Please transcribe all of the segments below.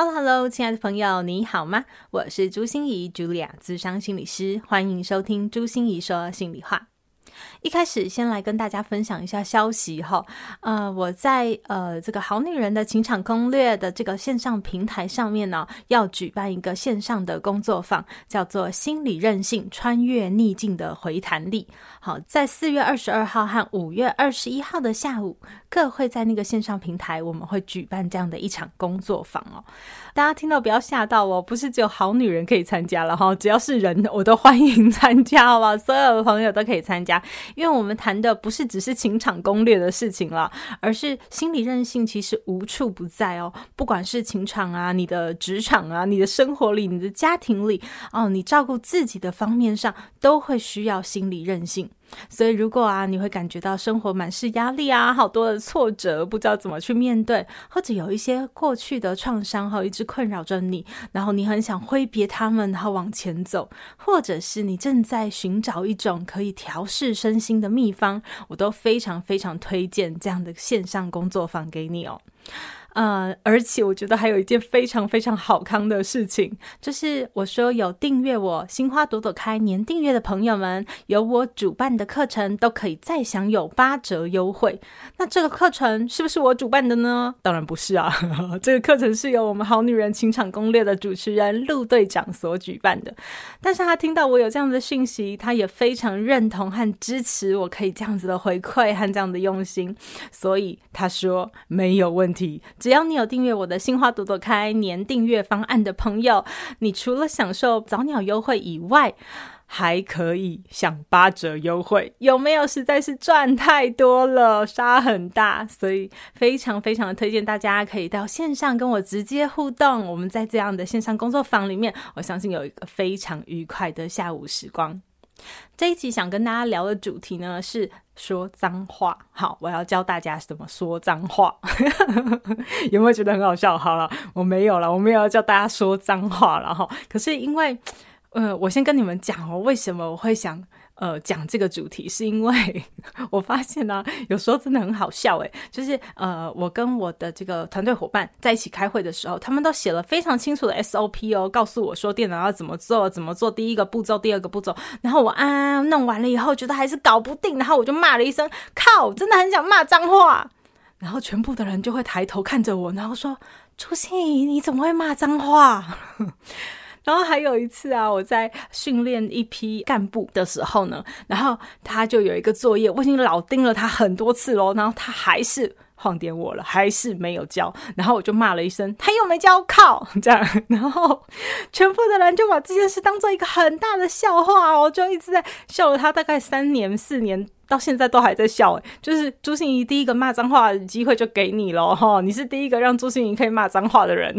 Hello，Hello，亲爱的朋友，你好吗？我是朱心怡，Julia，咨商心理师，欢迎收听朱心怡说心里话。一开始先来跟大家分享一下消息哈，呃，我在呃这个好女人的情场攻略的这个线上平台上面呢，要举办一个线上的工作坊，叫做心理韧性穿越逆境的回弹力。好，在四月二十二号和五月二十一号的下午，各会在那个线上平台，我们会举办这样的一场工作坊哦。大家听到不要吓到哦，不是只有好女人可以参加了哈，只要是人我都欢迎参加，好吧？所有的朋友都可以参加。因为我们谈的不是只是情场攻略的事情了，而是心理韧性其实无处不在哦。不管是情场啊，你的职场啊，你的生活里，你的家庭里哦，你照顾自己的方面上，都会需要心理韧性。所以，如果啊，你会感觉到生活满是压力啊，好多的挫折，不知道怎么去面对，或者有一些过去的创伤哈，一直困扰着你，然后你很想挥别他们，然后往前走，或者是你正在寻找一种可以调适身心的秘方，我都非常非常推荐这样的线上工作坊给你哦。呃，而且我觉得还有一件非常非常好康的事情，就是我说有订阅我心花朵朵开年订阅的朋友们，有我主办的课程都可以再享有八折优惠。那这个课程是不是我主办的呢？当然不是啊，这个课程是由我们好女人情场攻略的主持人陆队长所举办的。但是他听到我有这样的讯息，他也非常认同和支持我可以这样子的回馈和这样的用心，所以他说没有问题。只要你有订阅我的心花朵朵开年订阅方案的朋友，你除了享受早鸟优惠以外，还可以享八折优惠，有没有？实在是赚太多了，杀很大，所以非常非常的推荐大家可以到线上跟我直接互动。我们在这样的线上工作坊里面，我相信有一个非常愉快的下午时光。这一集想跟大家聊的主题呢，是说脏话。好，我要教大家怎么说脏话，有没有觉得很好笑？好了，我没有了，我没有要教大家说脏话了哈。可是因为，呃，我先跟你们讲哦，为什么我会想。呃，讲这个主题是因为 我发现呢、有时候真的很好笑诶，就是呃，我跟我的这个团队伙伴在一起开会的时候，他们都写了非常清楚的 SOP 哦，告诉我说电脑要怎么做，怎么做第一个步骤，第二个步骤，然后我啊弄完了以后，觉得还是搞不定，然后我就骂了一声“靠”，真的很想骂脏话，然后全部的人就会抬头看着我，然后说：“朱心怡，你怎么会骂脏话？” 然后还有一次啊，我在训练一批干部的时候呢，然后他就有一个作业，我已经老盯了他很多次喽，然后他还是晃点我了，还是没有交，然后我就骂了一声，他又没交，靠，这样，然后全部的人就把这件事当做一个很大的笑话哦，就一直在笑了他大概三年四年。到现在都还在笑，就是朱心怡第一个骂脏话的机会就给你了哈，你是第一个让朱心怡可以骂脏话的人，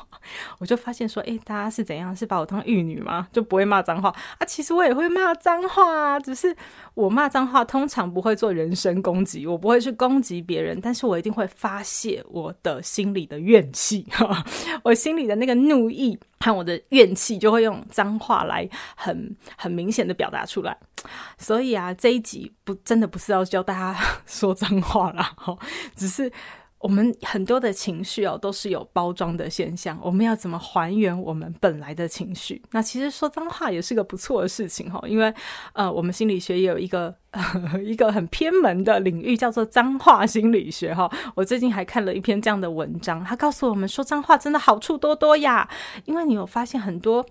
我就发现说，诶，大家是怎样？是把我当玉女吗？就不会骂脏话啊？其实我也会骂脏话啊，只是我骂脏话通常不会做人身攻击，我不会去攻击别人，但是我一定会发泄我的心里的怨气，我心里的那个怒意。和我的怨气就会用脏话来很很明显的表达出来，所以啊，这一集不真的不是要教大家 说脏话啦，哈，只是。我们很多的情绪哦，都是有包装的现象。我们要怎么还原我们本来的情绪？那其实说脏话也是个不错的事情哈，因为呃，我们心理学也有一个 一个很偏门的领域，叫做脏话心理学哈。我最近还看了一篇这样的文章，他告诉我们说脏话真的好处多多呀，因为你有发现很多。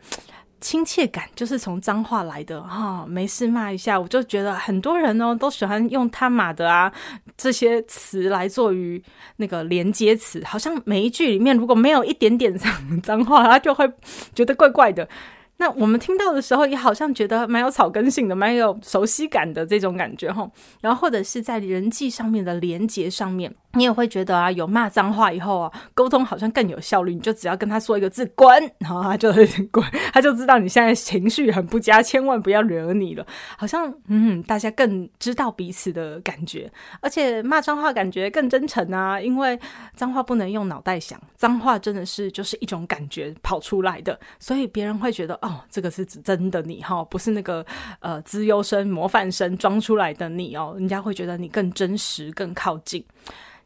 亲切感就是从脏话来的哈、哦，没事骂一下，我就觉得很多人哦都喜欢用他妈的啊这些词来作于那个连接词，好像每一句里面如果没有一点点脏 脏话，他就会觉得怪怪的。那我们听到的时候，也好像觉得蛮有草根性的，蛮有熟悉感的这种感觉哈。然后或者是在人际上面的连结上面，你也会觉得啊，有骂脏话以后啊，沟通好像更有效率。你就只要跟他说一个字“滚”，然后他就会滚，他就知道你现在情绪很不佳，千万不要惹你了。好像嗯，大家更知道彼此的感觉，而且骂脏话感觉更真诚啊，因为脏话不能用脑袋想，脏话真的是就是一种感觉跑出来的，所以别人会觉得。哦，这个是真的你哈，不是那个呃资优生模范生装出来的你哦，人家会觉得你更真实、更靠近。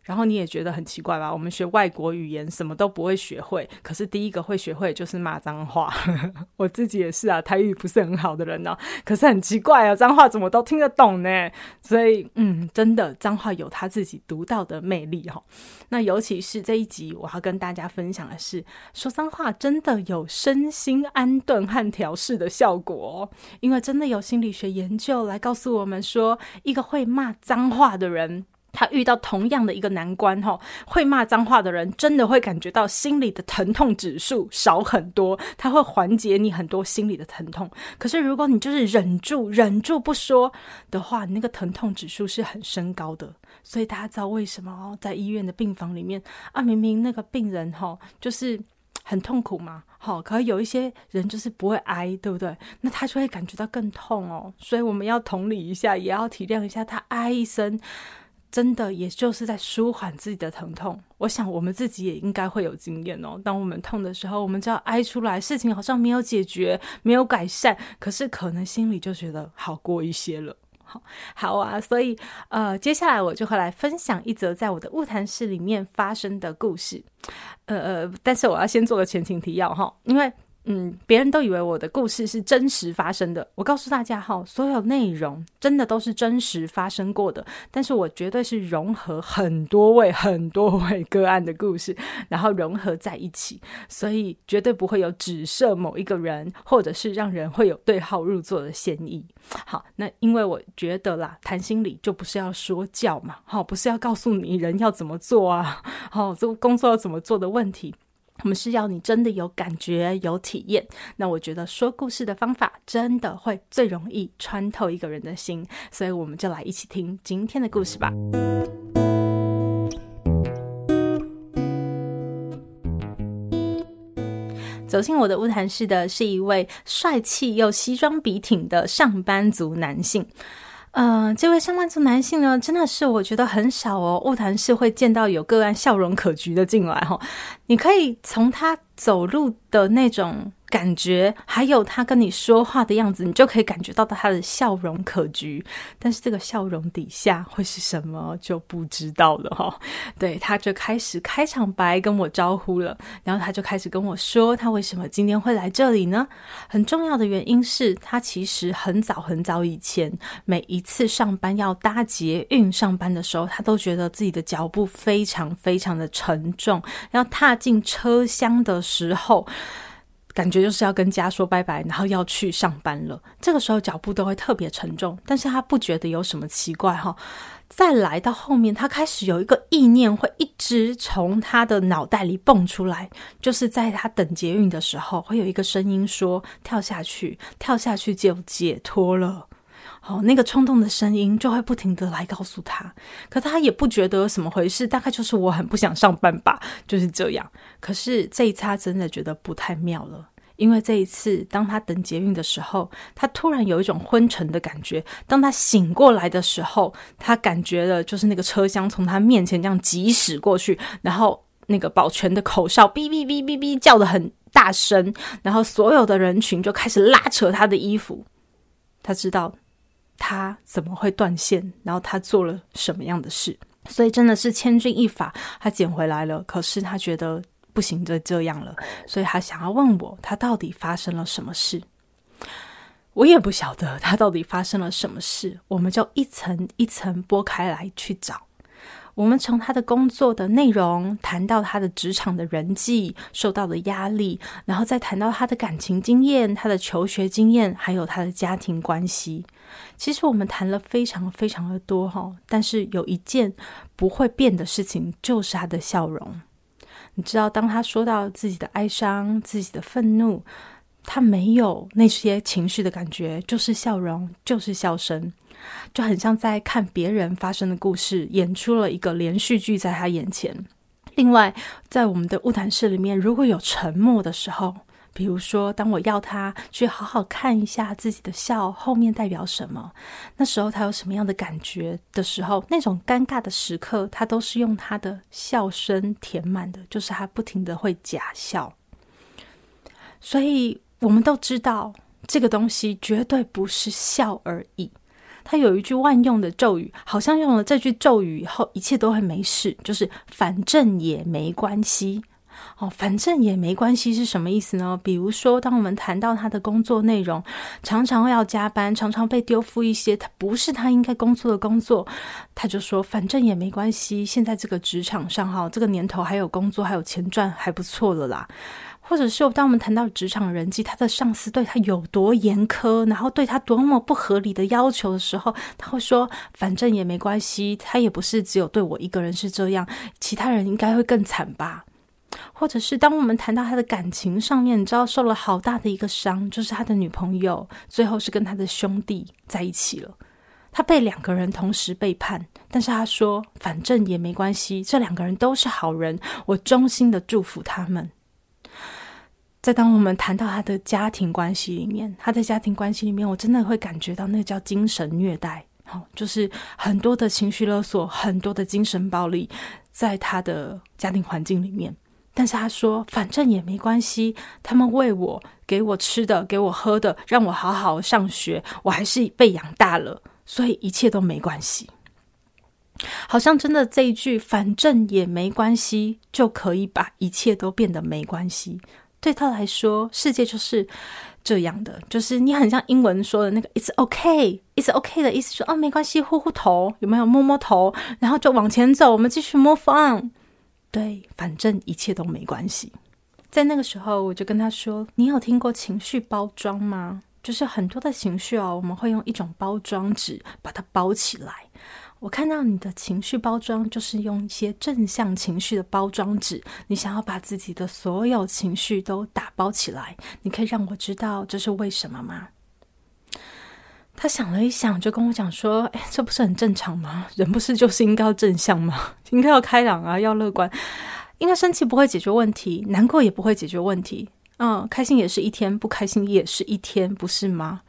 然后你也觉得很奇怪吧？我们学外国语言什么都不会学会，可是第一个会学会就是骂脏话。我自己也是啊，台语不是很好的人呢、可是很奇怪啊，脏话怎么都听得懂呢？所以嗯，真的脏话有他自己独到的魅力哈。那尤其是这一集，我要跟大家分享的是，说脏话真的有身心安顿和调试的效果，因为真的有心理学研究来告诉我们说，一个会骂脏话的人。他遇到同样的一个难关，哈，会骂脏话的人真的会感觉到心里的疼痛指数少很多，他会缓解你很多心里的疼痛。可是如果你就是忍住、忍住不说的话，你那个疼痛指数是很升高的。所以大家知道为什么哦，在医院的病房里面啊，明明那个病人哈就是很痛苦嘛，好，可是有一些人就是不会挨，对不对？那他就会感觉到更痛哦。所以我们要同理一下，也要体谅一下他哀一声。真的，也就是在舒缓自己的疼痛。我想，我们自己也应该会有经验哦。当我们痛的时候，我们就要哀出来，事情好像没有解决，没有改善，可是可能心里就觉得好过一些了。好，好啊。所以，呃，接下来我就会来分享一则在我的物谈室里面发生的故事。呃呃，但是我要先做个前情提要哈，因为。嗯，别人都以为我的故事是真实发生的。我告诉大家哈，所有内容真的都是真实发生过的。但是我绝对是融合很多位、很多位个案的故事，然后融合在一起，所以绝对不会有只设某一个人，或者是让人会有对号入座的嫌疑。好，那因为我觉得啦，谈心理就不是要说教嘛，好，不是要告诉你人要怎么做啊，好，这个工作要怎么做的问题。我们是要你真的有感觉、有体验。那我觉得说故事的方法真的会最容易穿透一个人的心，所以我们就来一起听今天的故事吧。走进我的晤谈室的是一位帅气又西装笔挺的上班族男性。嗯、这位上班族男性呢，真的是我觉得很少哦，物谈是会见到有个案笑容可掬的进来哈、哦。你可以从他走路的那种。感觉还有他跟你说话的样子，你就可以感觉到他的笑容可掬。但是这个笑容底下会是什么就不知道了哈。对，他就开始开场白跟我招呼了，然后他就开始跟我说他为什么今天会来这里呢？很重要的原因是他其实很早很早以前，每一次上班要搭捷运上班的时候，他都觉得自己的脚步非常非常的沉重，要踏进车厢的时候。感觉就是要跟家说拜拜，然后要去上班了。这个时候脚步都会特别沉重，但是他不觉得有什么奇怪哈。再来到后面，他开始有一个意念会一直从他的脑袋里蹦出来，就是在他等捷运的时候，会有一个声音说：“跳下去，跳下去就解脱了。”哦，那个冲动的声音就会不停地来告诉他，可他也不觉得什么回事，大概就是我很不想上班吧，就是这样。可是这一次他真的觉得不太妙了，因为这一次当他等捷运的时候，他突然有一种昏沉的感觉。当他醒过来的时候，他感觉了就是那个车厢从他面前这样疾驶过去，然后那个保全的口哨哔哔哔哔哔叫得很大声，然后所有的人群就开始拉扯他的衣服，他知道。他怎么会断线？然后他做了什么样的事？所以真的是千钧一发，他捡回来了。可是他觉得不行，就这样了，所以他想要问我，他到底发生了什么事？我也不晓得他到底发生了什么事。我们就一层一层剥开来去找。我们从他的工作的内容谈到他的职场的人际受到的压力，然后再谈到他的感情经验、他的求学经验，还有他的家庭关系。其实我们谈了非常非常的多哈，但是有一件不会变的事情，就是他的笑容。你知道，当他说到自己的哀伤、自己的愤怒，他没有那些情绪的感觉，就是笑容，就是笑声，就很像在看别人发生的故事，演出了一个连续剧在他眼前。另外，在我们的物谈室里面，如果有沉默的时候，比如说，当我要他去好好看一下自己的笑后面代表什么，那时候他有什么样的感觉的时候，那种尴尬的时刻，他都是用他的笑声填满的，就是他不停的会假笑。所以，我们都知道这个东西绝对不是笑而已。他有一句万用的咒语，好像用了这句咒语以后，一切都会没事，就是反正也没关系。哦，反正也没关系是什么意思呢？比如说，当我们谈到他的工作内容，常常要加班，常常被丢付一些他不是他应该工作的工作，他就说反正也没关系。现在这个职场上，哈，这个年头还有工作，还有钱赚，还不错了啦。或者是当我们谈到职场人际，他的上司对他有多严苛，然后对他多么不合理的要求的时候，他会说反正也没关系，他也不是只有对我一个人是这样，其他人应该会更惨吧。或者是当我们谈到他的感情上面，你知道受了好大的一个伤，就是他的女朋友最后是跟他的兄弟在一起了，他被两个人同时背叛，但是他说反正也没关系，这两个人都是好人，我衷心的祝福他们。在当我们谈到他的家庭关系里面，他在家庭关系里面，我真的会感觉到那叫精神虐待，好，就是很多的情绪勒索，很多的精神暴力，在他的家庭环境里面。但是他说，反正也没关系，他们喂我，给我吃的，给我喝的，让我好好上学，我还是被养大了，所以一切都没关系。好像真的这一句“反正也没关系”就可以把一切都变得没关系。对他来说，世界就是这样的，就是你很像英文说的那个 “It's okay, It's okay” 的意思说，说哦没关系，呼呼头，有没有摸摸头，然后就往前走，我们继续 move on。对，反正一切都没关系。在那个时候，我就跟他说：“你有听过情绪包装吗？就是很多的情绪哦，我们会用一种包装纸把它包起来。我看到你的情绪包装，就是用一些正向情绪的包装纸。你想要把自己的所有情绪都打包起来，你可以让我知道这是为什么吗？”他想了一想，就跟我讲说：“哎，这不是很正常吗？人不是就是应该要正向吗？应该要开朗啊，要乐观。应该生气不会解决问题，难过也不会解决问题。嗯，开心也是一天，不开心也是一天，不是吗？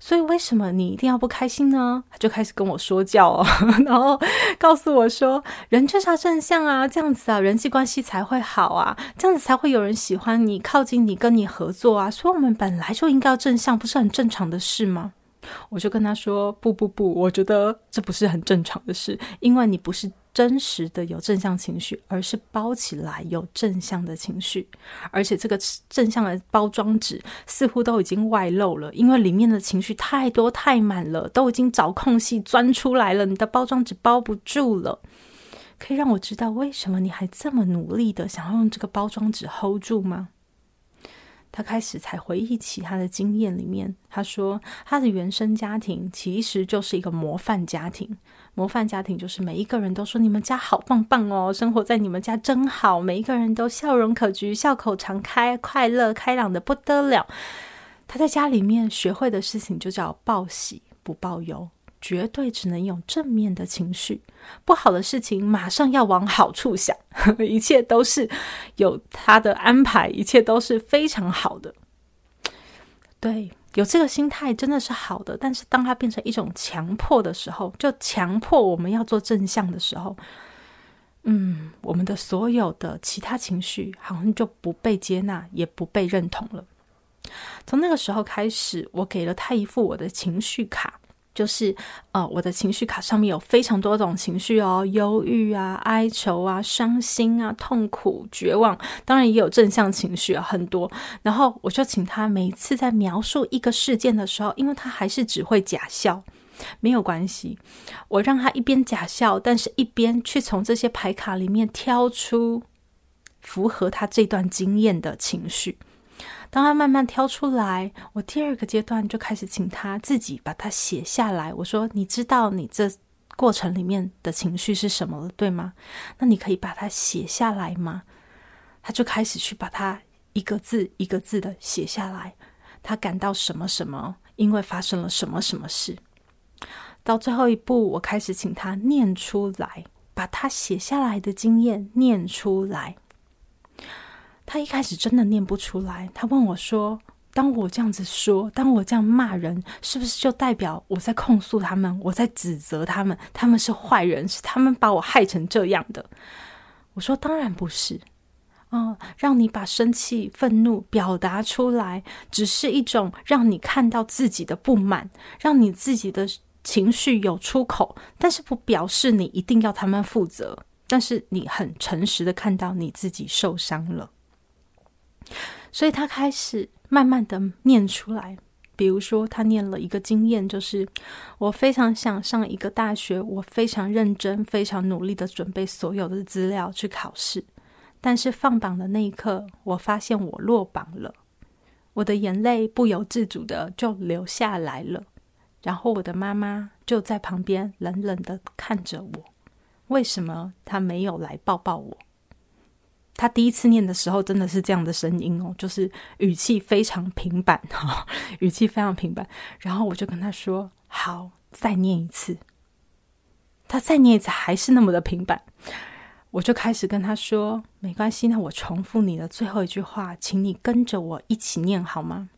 所以为什么你一定要不开心呢？”他就开始跟我说教哦，然后告诉我说：“人就是要正向啊，这样子啊，人际关系才会好啊，这样子才会有人喜欢你、靠近你、跟你合作啊。所以我们本来就应该要正向，不是很正常的事吗？”我就跟他说：“不不不，我觉得这不是很正常的事，因为你不是真实的有正向情绪，而是包起来有正向的情绪，而且这个正向的包装纸似乎都已经外露了，因为里面的情绪太多太满了，都已经找空隙钻出来了，你的包装纸包不住了。可以让我知道为什么你还这么努力的想要用这个包装纸 hold 住吗？”他开始才回忆起他的经验里面，他说他的原生家庭其实就是一个模范家庭。模范家庭就是每一个人都说你们家好棒棒哦，生活在你们家真好，每一个人都笑容可掬，笑口常开，快乐开朗的不得了。他在家里面学会的事情就叫报喜不报忧。绝对只能有正面的情绪，不好的事情马上要往好处想，一切都是有他的安排，一切都是非常好的。对，有这个心态真的是好的，但是当它变成一种强迫的时候，就强迫我们要做正向的时候，嗯，我们的所有的其他情绪好像就不被接纳，也不被认同了。从那个时候开始，我给了他一副我的情绪卡。就是，呃，我的情绪卡上面有非常多种情绪哦，忧郁啊、哀愁啊、伤心啊、痛苦、绝望，当然也有正向情绪啊，很多。然后我就请他每次在描述一个事件的时候，因为他还是只会假笑，没有关系，我让他一边假笑，但是一边去从这些牌卡里面挑出符合他这段经验的情绪。当他慢慢挑出来，我第二个阶段就开始请他自己把它写下来。我说：“你知道你这过程里面的情绪是什么了，对吗？那你可以把它写下来吗？”他就开始去把它一个字一个字的写下来，他感到什么什么，因为发生了什么什么事。到最后一步，我开始请他念出来，把他写下来的经验念出来。他一开始真的念不出来，他问我说：“当我这样子说，当我这样骂人，是不是就代表我在控诉他们，我在指责他们，他们是坏人，是他们把我害成这样的？”我说：“当然不是。”哦，让你把生气、愤怒表达出来，只是一种让你看到自己的不满，让你自己的情绪有出口，但是不表示你一定要他们负责。但是你很诚实的看到你自己受伤了，所以他开始慢慢的念出来。比如说，他念了一个经验，就是我非常想上一个大学，我非常认真、非常努力的准备所有的资料去考试。但是放榜的那一刻，我发现我落榜了，我的眼泪不由自主的就流下来了。然后我的妈妈就在旁边冷冷的看着我，为什么她没有来抱抱我？他第一次念的时候真的是这样的声音哦，就是语气非常平板哈，语气非常平板。然后我就跟他说：“好，再念一次。”他再念一次还是那么的平板。我就开始跟他说：“没关系，那我重复你的最后一句话，请你跟着我一起念好吗？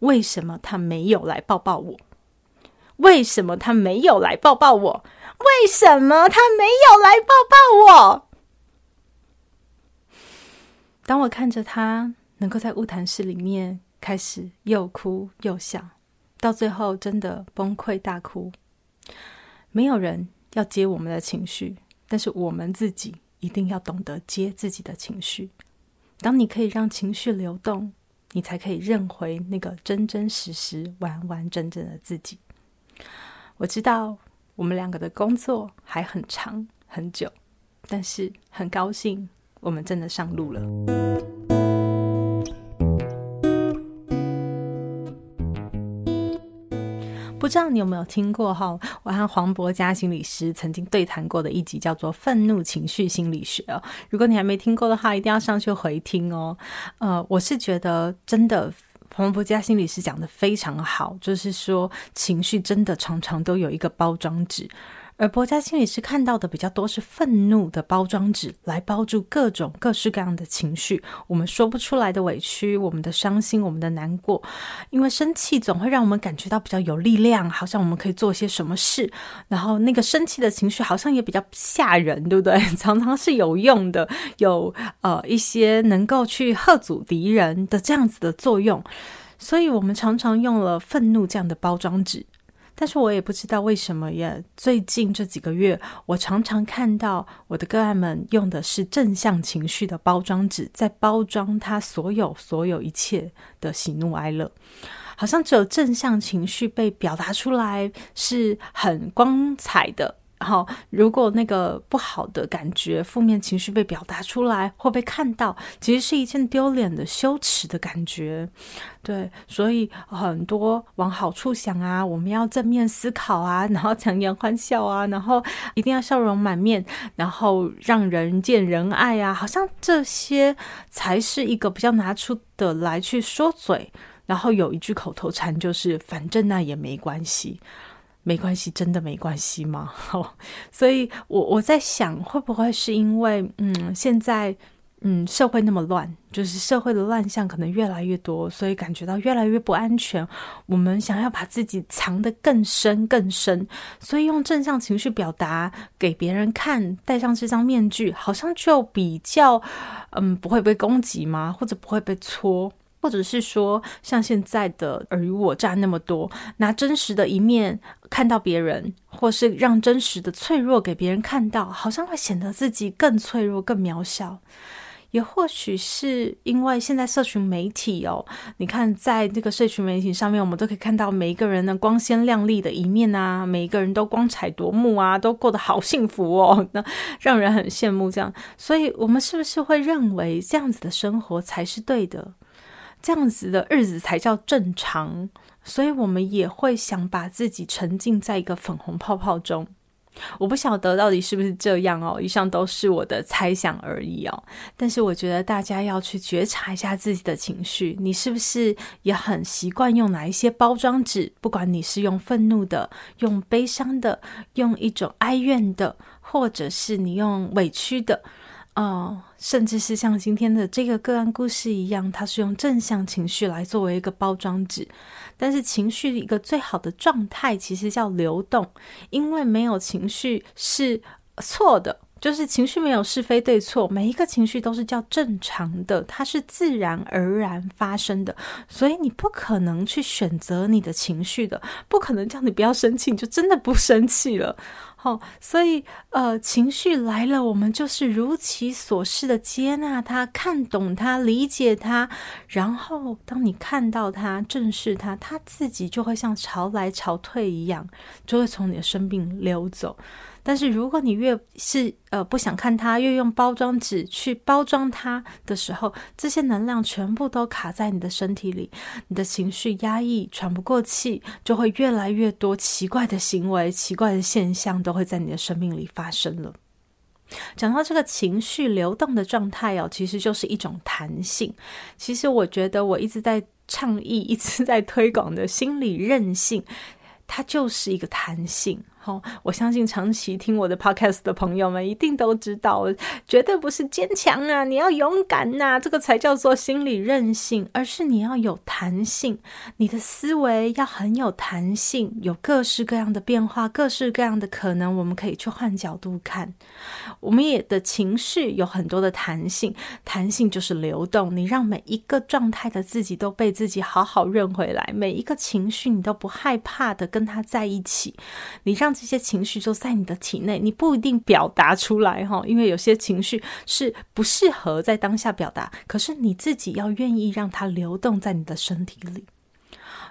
为什么他没有来抱抱我？为什么他没有来抱抱我？为什么他没有来抱抱我？”当我看着他能够在物谈室里面开始又哭又笑，到最后真的崩溃大哭，没有人要接我们的情绪，但是我们自己。一定要懂得接自己的情绪。当你可以让情绪流动，你才可以认回那个真真实实、完完整整的自己。我知道我们两个的工作还很长很久，但是很高兴我们真的上路了。不知道你有没有听过哈？我和黄博嘉心理师曾经对谈过的一集叫做《愤怒情绪心理学》哦。如果你还没听过的话，一定要上去回听哦。呃，我是觉得真的黄柏嘉心理师讲得非常好，就是说情绪真的常常都有一个包装纸。而博家心理师看到的比较多是愤怒的包装纸，来包住各种各式各样的情绪，我们说不出来的委屈，我们的伤心，我们的难过。因为生气总会让我们感觉到比较有力量，好像我们可以做些什么事。然后那个生气的情绪好像也比较吓人，对不对？常常是有用的，有呃一些能够去吓阻敌人的这样子的作用。所以我们常常用了愤怒这样的包装纸。但是我也不知道为什么耶，最近这几个月，我常常看到我的个案们用的是正向情绪的包装纸，在包装他所有所有一切的喜怒哀乐，好像只有正向情绪被表达出来是很光彩的。然后，如果那个不好的感觉、负面情绪被表达出来或被看到，其实是一件丢脸的、羞耻的感觉。对，所以很多往好处想啊，我们要正面思考啊，然后强颜欢笑啊，然后一定要笑容满面，然后让人见人爱啊，好像这些才是一个比较拿出的来去说嘴。然后有一句口头禅就是：“反正那也没关系。”没关系，真的没关系吗？好，所以我我在想，会不会是因为，嗯，现在，嗯，社会那么乱，就是社会的乱象可能越来越多，所以感觉到越来越不安全。我们想要把自己藏得更深更深，所以用正向情绪表达给别人看，戴上这张面具，好像就比较，嗯，不会被攻击吗？或者不会被戳？或者是说，像现在的尔虞我诈那么多，拿真实的一面看到别人，或是让真实的脆弱给别人看到，好像会显得自己更脆弱、更渺小。也或许是因为现在社群媒体哦，你看在这个社群媒体上面，我们都可以看到每一个人的光鲜亮丽的一面啊，每一个人都光彩夺目啊，都过得好幸福哦，那让人很羡慕。这样，所以我们是不是会认为这样子的生活才是对的？这样子的日子才叫正常，所以我们也会想把自己沉浸在一个粉红泡泡中。我不晓得到底是不是这样哦，以上都是我的猜想而已哦。但是我觉得大家要去觉察一下自己的情绪，你是不是也很习惯用哪一些包装纸？不管你是用愤怒的、用悲伤的、用一种哀怨的，或者是你用委屈的。哦，甚至是像今天的这个个案故事一样，它是用正向情绪来作为一个包装纸。但是情绪一个最好的状态，其实叫流动，因为没有情绪是错的，就是情绪没有是非对错，每一个情绪都是叫正常的，它是自然而然发生的，所以你不可能去选择你的情绪的，不可能叫你不要生气，你就真的不生气了。好、所以呃，情绪来了，我们就是如其所示的接纳它，看懂它，理解它，然后当你看到它，正视它，它自己就会像潮来潮退一样，就会从你的生命流走。但是如果你越是呃不想看它，越用包装纸去包装它的时候，这些能量全部都卡在你的身体里，你的情绪压抑、喘不过气，就会越来越多奇怪的行为、奇怪的现象都会在你的生命里发生了。讲到这个情绪流动的状态哦，其实就是一种弹性。其实我觉得我一直在倡议、一直在推广的心理韧性，它就是一个弹性。哦，我相信长期听我的 podcast 的朋友们一定都知道，绝对不是坚强啊，你要勇敢呐、啊，这个才叫做心理韧性，而是你要有弹性，你的思维要很有弹性，有各式各样的变化，各式各样的可能，我们可以去换角度看。我们也的情绪有很多的弹性，弹性就是流动，你让每一个状态的自己都被自己好好认回来，每一个情绪你都不害怕的跟他在一起，你让。这些情绪就在你的体内，你不一定表达出来哈，因为有些情绪是不适合在当下表达，可是你自己要愿意让它流动在你的身体里。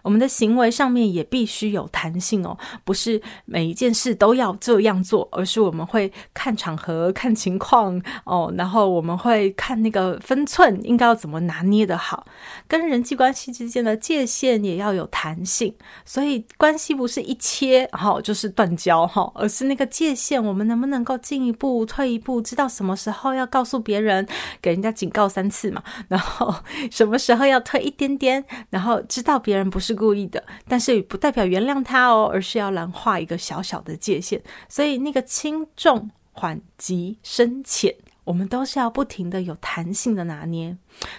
我们的行为上面也必须有弹性哦，不是每一件事都要这样做，而是我们会看场合、看情况哦，然后我们会看那个分寸应该要怎么拿捏的好，跟人际关系之间的界限也要有弹性，所以关系不是一切好就是断交哈，而是那个界限，我们能不能够进一步、退一步，知道什么时候要告诉别人，给人家警告三次嘛，然后什么时候要退一点点，然后知道别人不是。是故意的，但是不代表原谅他哦，而是要来画一个小小的界限。所以那个轻重缓急深浅，我们都是要不停的有弹性的拿捏。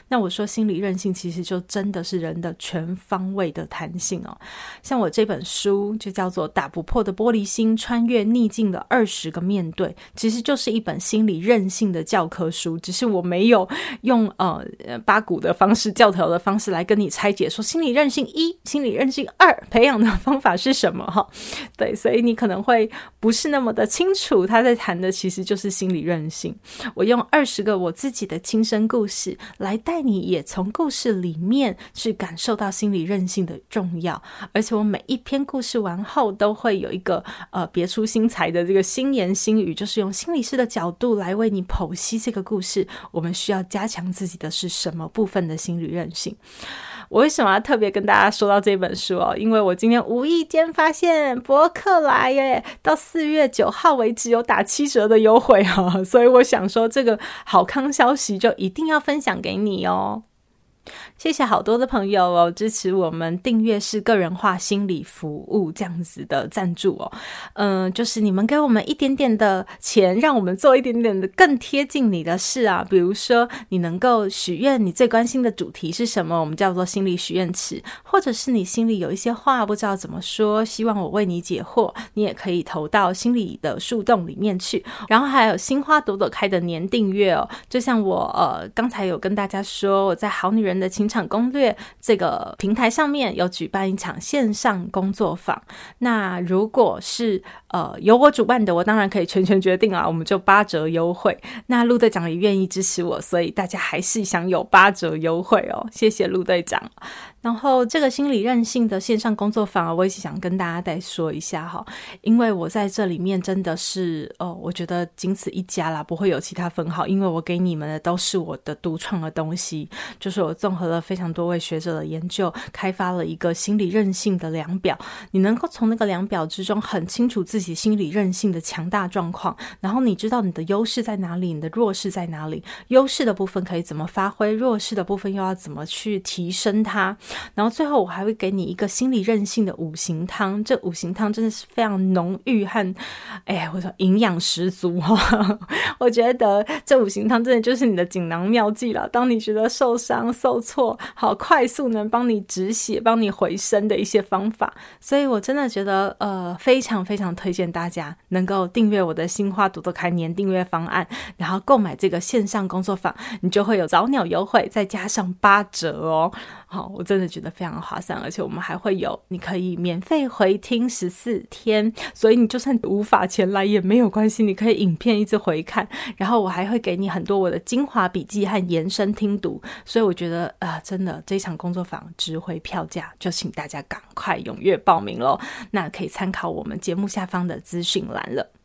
那我说心理韧性，其实就真的是人的全方位的弹性哦。像我这本书就叫做《打不破的玻璃心：穿越逆境的二十个面对》，其实就是一本心理韧性的教科书。只是我没有用呃八股的方式、教条的方式来跟你拆解，说心理韧性一、心理韧性二培养的方法是什么哈？对，所以你可能会不是那么的清楚，他在谈的其实就是心理韧性。我用二十个我自己的亲身故事来。来带你也从故事里面去感受到心理韧性的重要，而且我每一篇故事完后都会有一个呃别出心裁的这个心言心语，就是用心理师的角度来为你剖析这个故事。我们需要加强自己的是什么部分的心理韧性？我为什么要特别跟大家说到这本书哦？因为我今天无意间发现博客来耶，到四月九号为止有打七折的优惠哦，所以我想说这个好康消息就一定要分享给你哦。谢谢好多的朋友哦，支持我们订阅式个人化心理服务这样子的赞助哦，嗯、就是你们给我们一点点的钱，让我们做一点点的更贴近你的事啊。比如说，你能够许愿，你最关心的主题是什么？我们叫做心理许愿池，或者是你心里有一些话不知道怎么说，希望我为你解惑，你也可以投到心理的树洞里面去。然后还有心花朵朵开的年订阅哦，就像我呃刚才有跟大家说，我在好女人的情场攻略这个平台上面有举办一场线上工作坊，那如果是呃由我主办的，我当然可以全权决定啊，我们就八折优惠。那陆队长也愿意支持我，所以大家还是享有八折优惠哦，谢谢陆队长。然后这个心理韧性的线上工作坊，我也想跟大家再说一下哈，因为我在这里面真的是哦，我觉得仅此一家啦，不会有其他分号，因为我给你们的都是我的独创的东西，就是我综合了非常多位学者的研究，开发了一个心理韧性的量表。你能够从那个量表之中很清楚自己心理韧性的强大状况，然后你知道你的优势在哪里，你的弱势在哪里，优势的部分可以怎么发挥，弱势的部分又要怎么去提升它。然后最后我还会给你一个心理韧性的五行汤，这五行汤真的是非常浓郁和，哎，我说营养十足哦。我觉得这五行汤真的就是你的锦囊妙计了。当你觉得受伤受挫，好快速能帮你止血、帮你回升的一些方法。所以我真的觉得，呃，非常非常推荐大家能够订阅我的心花读得开年订阅方案，然后购买这个线上工作坊，你就会有早鸟优惠，再加上八折哦。好，我真的觉得非常划算，而且我们还会有你可以免费回听十四天，所以你就算无法前来也没有关系，你可以影片一直回看，然后我还会给你很多我的精华笔记和延伸听读，所以我觉得啊、真的这场工作坊值回票价，就请大家赶快踊跃报名喽，那可以参考我们节目下方的资讯栏了。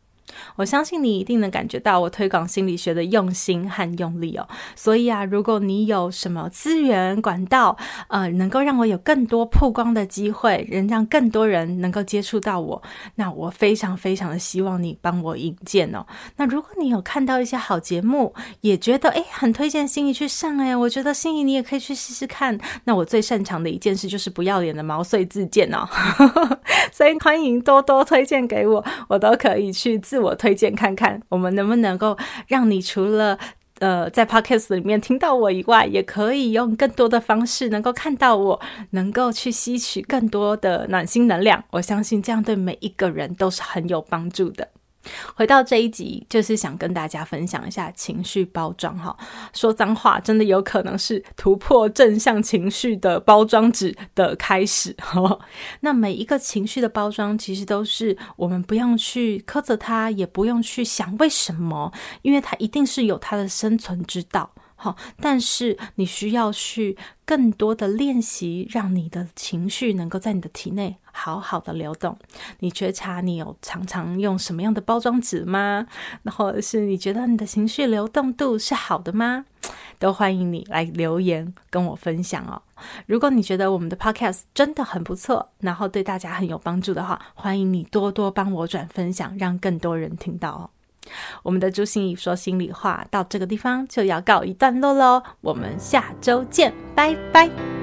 我相信你一定能感觉到我推广心理学的用心和用力哦。所以啊，如果你有什么资源管道，呃，能够让我有更多曝光的机会，能让更多人能够接触到我，那我非常非常的希望你帮我引荐哦。那如果你有看到一些好节目，也觉得诶很推荐心仪去上诶，我觉得心仪你也可以去试试看。那我最擅长的一件事就是不要脸的毛遂自荐哦，所以欢迎多多推荐给我，我都可以去自我推荐看看，我们能不能够让你除了呃在 Podcast 里面听到我以外，也可以用更多的方式能够看到我，能够去吸取更多的暖心能量。我相信这样对每一个人都是很有帮助的。回到这一集，就是想跟大家分享一下情绪包装哈。说脏话真的有可能是突破正向情绪的包装纸的开始哈。那每一个情绪的包装，其实都是我们不用去苛责它，也不用去想为什么，因为它一定是有它的生存之道。好，但是你需要去更多的练习，让你的情绪能够在你的体内好好的流动。你觉察你有常常用什么样的包装纸吗？或者是你觉得你的情绪流动度是好的吗？都欢迎你来留言跟我分享哦。如果你觉得我们的 podcast 真的很不错，然后对大家很有帮助的话，欢迎你多多帮我转分享，让更多人听到哦。我们的朱心怡说心里话到这个地方就要告一段落喽，我们下周见，拜拜。